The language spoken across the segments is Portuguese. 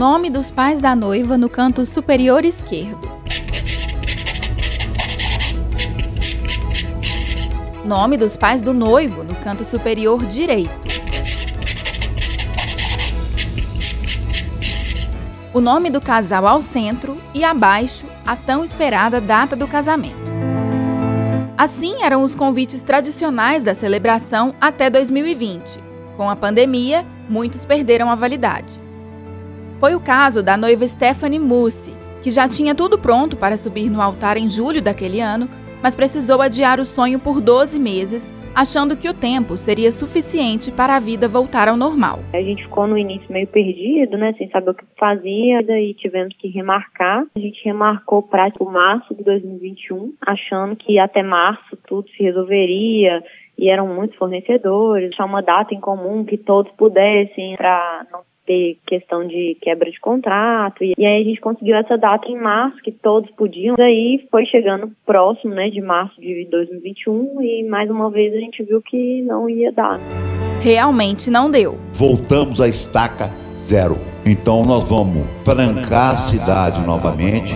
Nome dos pais da noiva no canto superior esquerdo. Nome dos pais do noivo no canto superior direito. O nome do casal ao centro e abaixo a tão esperada data do casamento. Assim eram os convites tradicionais da celebração até 2020. Com a pandemia, muitos perderam a validade. Foi o caso da noiva Stephanie Mussi, que já tinha tudo pronto para subir no altar em julho daquele ano, mas precisou adiar o sonho por 12 meses, achando que o tempo seria suficiente para a vida voltar ao normal. A gente ficou no início meio perdido, né, sem saber o que fazia, e tivemos que remarcar. A gente remarcou para o março de 2021, achando que até março tudo se resolveria, e eram muitos fornecedores, tinha uma data em comum que todos pudessem para não ter questão de quebra de contrato. E, aí a gente conseguiu essa data em março, que todos podiam. Daí foi chegando próximo, né, de março de 2021 e mais uma vez a gente viu que não ia dar. Realmente não deu. Voltamos à estaca zero. Então nós vamos trancar a cidade novamente.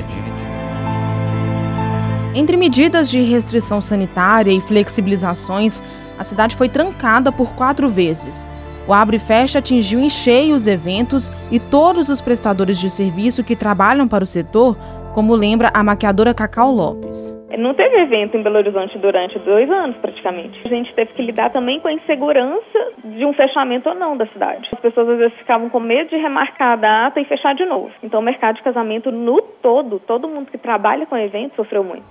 Entre medidas de restrição sanitária e flexibilizações, a cidade foi trancada por quatro vezes. O Abre Fecha atingiu em cheio os eventos e todos os prestadores de serviço que trabalham para o setor, como lembra a maquiadora Cacau Lopes. Não teve evento em Belo Horizonte durante dois anos, praticamente. A gente teve que lidar também com a insegurança de um fechamento ou não da cidade. As pessoas às vezes ficavam com medo de remarcar a data e fechar de novo. Então, o mercado de casamento no todo, todo mundo que trabalha com eventos sofreu muito.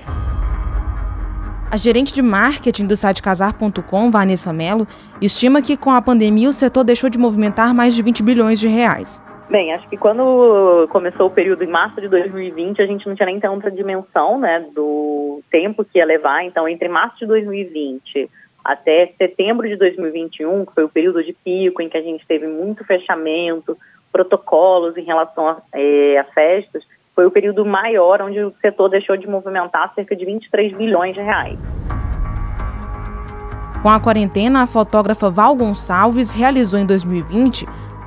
A gerente de marketing do site casar.com, Vanessa Mello, estima que com a pandemia o setor deixou de movimentar mais de 20 bilhões de reais. Bem, acho que quando começou o período em março de 2020, a gente não tinha nem tanta dimensão né, do tempo que ia levar. Então, entre março de 2020 até setembro de 2021, que foi o período de pico em que a gente teve muito fechamento, protocolos em relação a, é, a festas, foi o período maior onde o setor deixou de movimentar cerca de 23 bilhões de reais. Com a quarentena, a fotógrafa Val Gonçalves realizou em 2020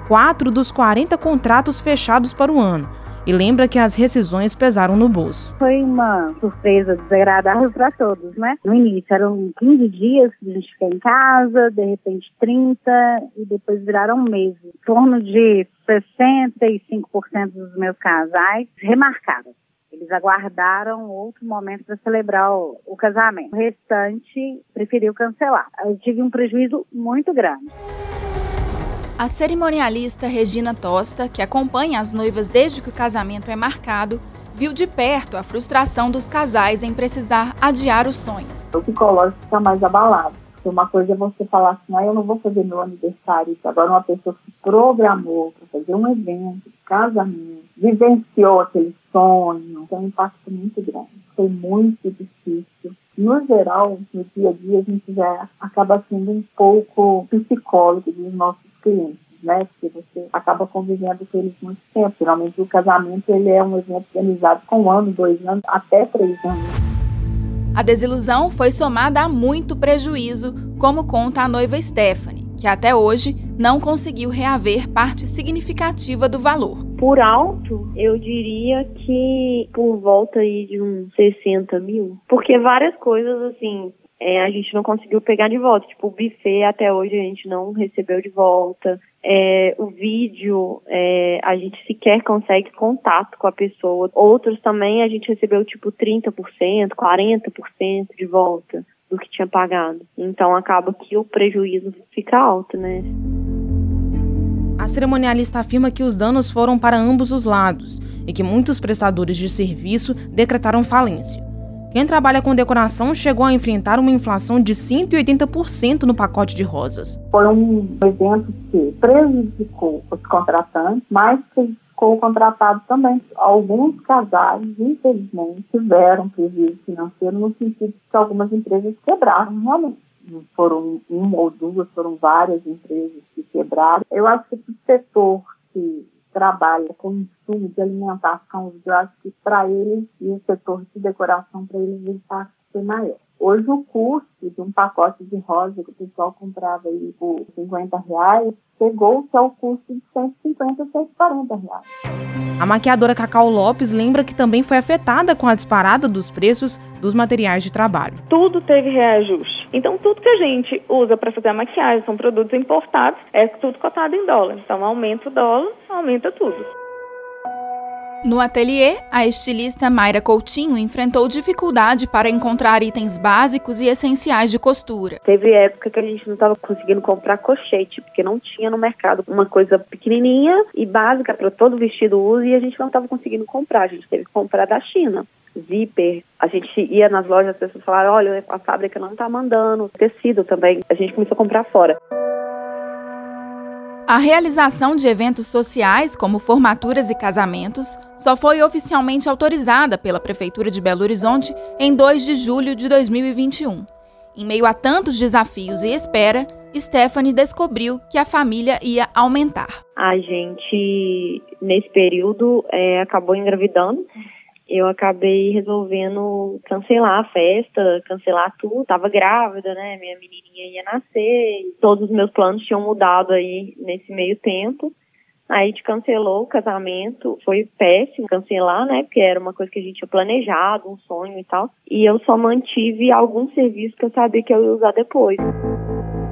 quatro dos 40 contratos fechados para o ano e lembra que as rescisões pesaram no bolso. Foi uma surpresa desagradável para todos, né? No início eram 15 dias que a gente ficar em casa, de repente 30 e depois viraram meses. Em torno de 65% dos meus casais remarcaram. Eles aguardaram outro momento para celebrar o, o, casamento. O restante preferiu cancelar. Eu tive um prejuízo muito grande. A cerimonialista Regina Tosta, que acompanha as noivas desde que o casamento é marcado, viu de perto a frustração dos casais em precisar adiar o sonho. O psicológico fica mais abalado. Porque uma coisa é você falar assim, ah, eu não vou fazer meu aniversário. Agora uma pessoa se programou para fazer um evento, casamento, vivenciou aquele sonho, tem um impacto muito grande. Foi muito difícil. No geral, no dia a dia, a gente já acaba sendo um pouco psicólogo dos nossos clientes, né? Porque você acaba convivendo com eles muito tempo. Geralmente o casamento ele é um evento organizado com um ano, dois anos, até três anos. A desilusão foi somada a muito prejuízo, como conta a noiva Stephanie, que até hoje não conseguiu reaver parte significativa do valor. Por alto, eu diria que por volta aí de uns 60 mil. Porque várias coisas, assim, é, a gente não conseguiu pegar de volta. Tipo, o buffet até hoje a gente não recebeu de volta. É, o vídeo, é, a gente sequer consegue contato com a pessoa. Outros também a gente recebeu tipo 30%, 40% de volta do que tinha pagado. Então acaba que o prejuízo fica alto, né? A cerimonialista afirma que os danos foram para ambos os lados e que muitos prestadores de serviço decretaram falência. Quem trabalha com decoração chegou a enfrentar uma inflação de 180% no pacote de rosas. Foi um evento que prejudicou os contratantes, mas prejudicou o contratado também. Alguns casais, infelizmente, tiveram prejuízo financeiro no sentido que algumas empresas quebraram realmente foram uma ou duas, foram várias empresas que quebraram. Eu acho que o setor que trabalha com insumo de alimentação, eu acho que para eles e o setor de decoração, para eles, o impacto foi maior. Hoje o custo de um pacote de rosa que o pessoal comprava aí por 50 reais chegou-se ao custo de 150 a 140 reais. A maquiadora Cacau Lopes lembra que também foi afetada com a disparada dos preços dos materiais de trabalho. Tudo teve reajuste. Então, tudo que a gente usa para fazer a maquiagem são produtos importados, é tudo cotado em dólar. Então, aumenta o dólar, aumenta tudo. No ateliê, a estilista Mayra Coutinho enfrentou dificuldade para encontrar itens básicos e essenciais de costura. Teve época que a gente não estava conseguindo comprar cochete, porque não tinha no mercado uma coisa pequenininha e básica para todo vestido uso e a gente não estava conseguindo comprar. A gente teve que comprar da China zíper. A gente ia nas lojas, as pessoas falaram, olha, a fábrica não está mandando. Tecido também. A gente começou a comprar fora. A realização de eventos sociais, como formaturas e casamentos, só foi oficialmente autorizada pela Prefeitura de Belo Horizonte em 2 de julho de 2021. Em meio a tantos desafios e espera, Stephanie descobriu que a família ia aumentar. A gente, nesse período, é, acabou engravidando eu acabei resolvendo cancelar a festa, cancelar tudo. Tava grávida, né? Minha menininha ia nascer. Todos os meus planos tinham mudado aí nesse meio tempo. Aí gente cancelou o casamento. Foi péssimo cancelar, né? Porque era uma coisa que a gente tinha planejado, um sonho e tal. E eu só mantive alguns serviços que eu sabia que eu ia usar depois.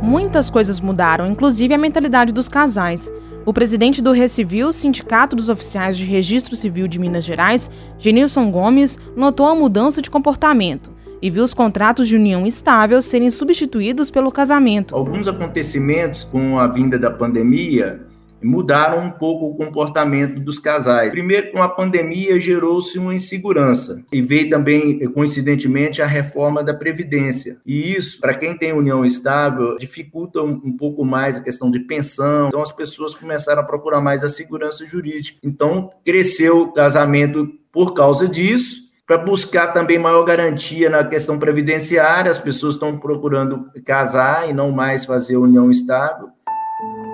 Muitas coisas mudaram, inclusive a mentalidade dos casais. O presidente do Recivil, Sindicato dos Oficiais de Registro Civil de Minas Gerais, Genilson Gomes, notou a mudança de comportamento e viu os contratos de união estável serem substituídos pelo casamento. Alguns acontecimentos com a vinda da pandemia mudaram um pouco o comportamento dos casais. Primeiro, com a pandemia, gerou-se uma insegurança e veio também, coincidentemente, a reforma da Previdência. E isso, para quem tem união estável, dificulta um, pouco mais a questão de pensão. Então, as pessoas começaram a procurar mais a segurança jurídica. Então, cresceu o casamento por causa disso para buscar também maior garantia na questão previdenciária, as pessoas estão procurando casar e não mais fazer união estável.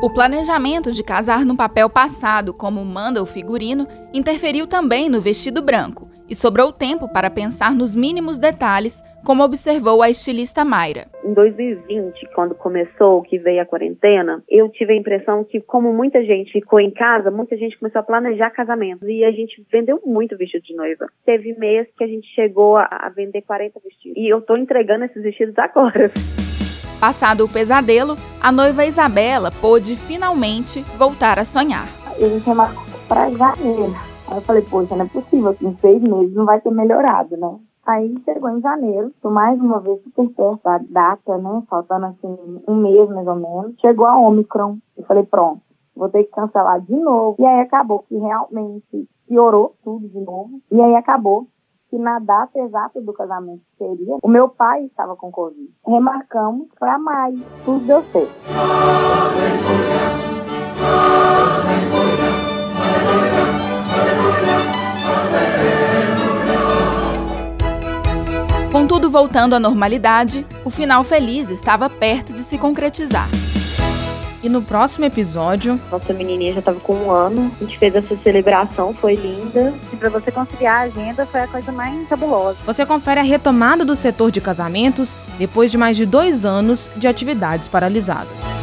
O planejamento de casar no papel passado, como manda o figurino, interferiu também no vestido branco e sobrou tempo para pensar nos mínimos detalhes, como observou a estilista Mayra. Em 2020, quando começou, que veio a quarentena, eu tive a impressão que, como muita gente ficou em casa, muita gente começou a planejar casamentos e a gente vendeu muito vestido de noiva. Teve mês que a gente chegou a vender 40 vestidos e eu estou entregando esses vestidos agora. Passado o pesadelo, a noiva Isabela pôde finalmente voltar a sonhar. A gente remarcou para janeiro. Aí eu falei, poxa, não é possível em seis meses não vai ter melhorado, né? Aí chegou em janeiro, tô mais uma vez super perto da data, né? Faltando assim um mês mais ou menos. Chegou a Omicron. Eu falei, pronto, vou ter que cancelar de novo. E aí acabou que realmente piorou tudo de novo. E aí acabou que na data exata do casamento seria, o meu pai estava com Covid. Remarcamos para maio, tudo deu certo. Com tudo voltando à normalidade, o final feliz estava perto de se concretizar. E no próximo episódio. Nossa menininha já estava com um ano. A gente fez essa celebração, foi linda. E para você conciliar a agenda foi a coisa mais cabulosa. Você confere a retomada do setor de casamentos depois de mais de dois anos de atividades paralisadas.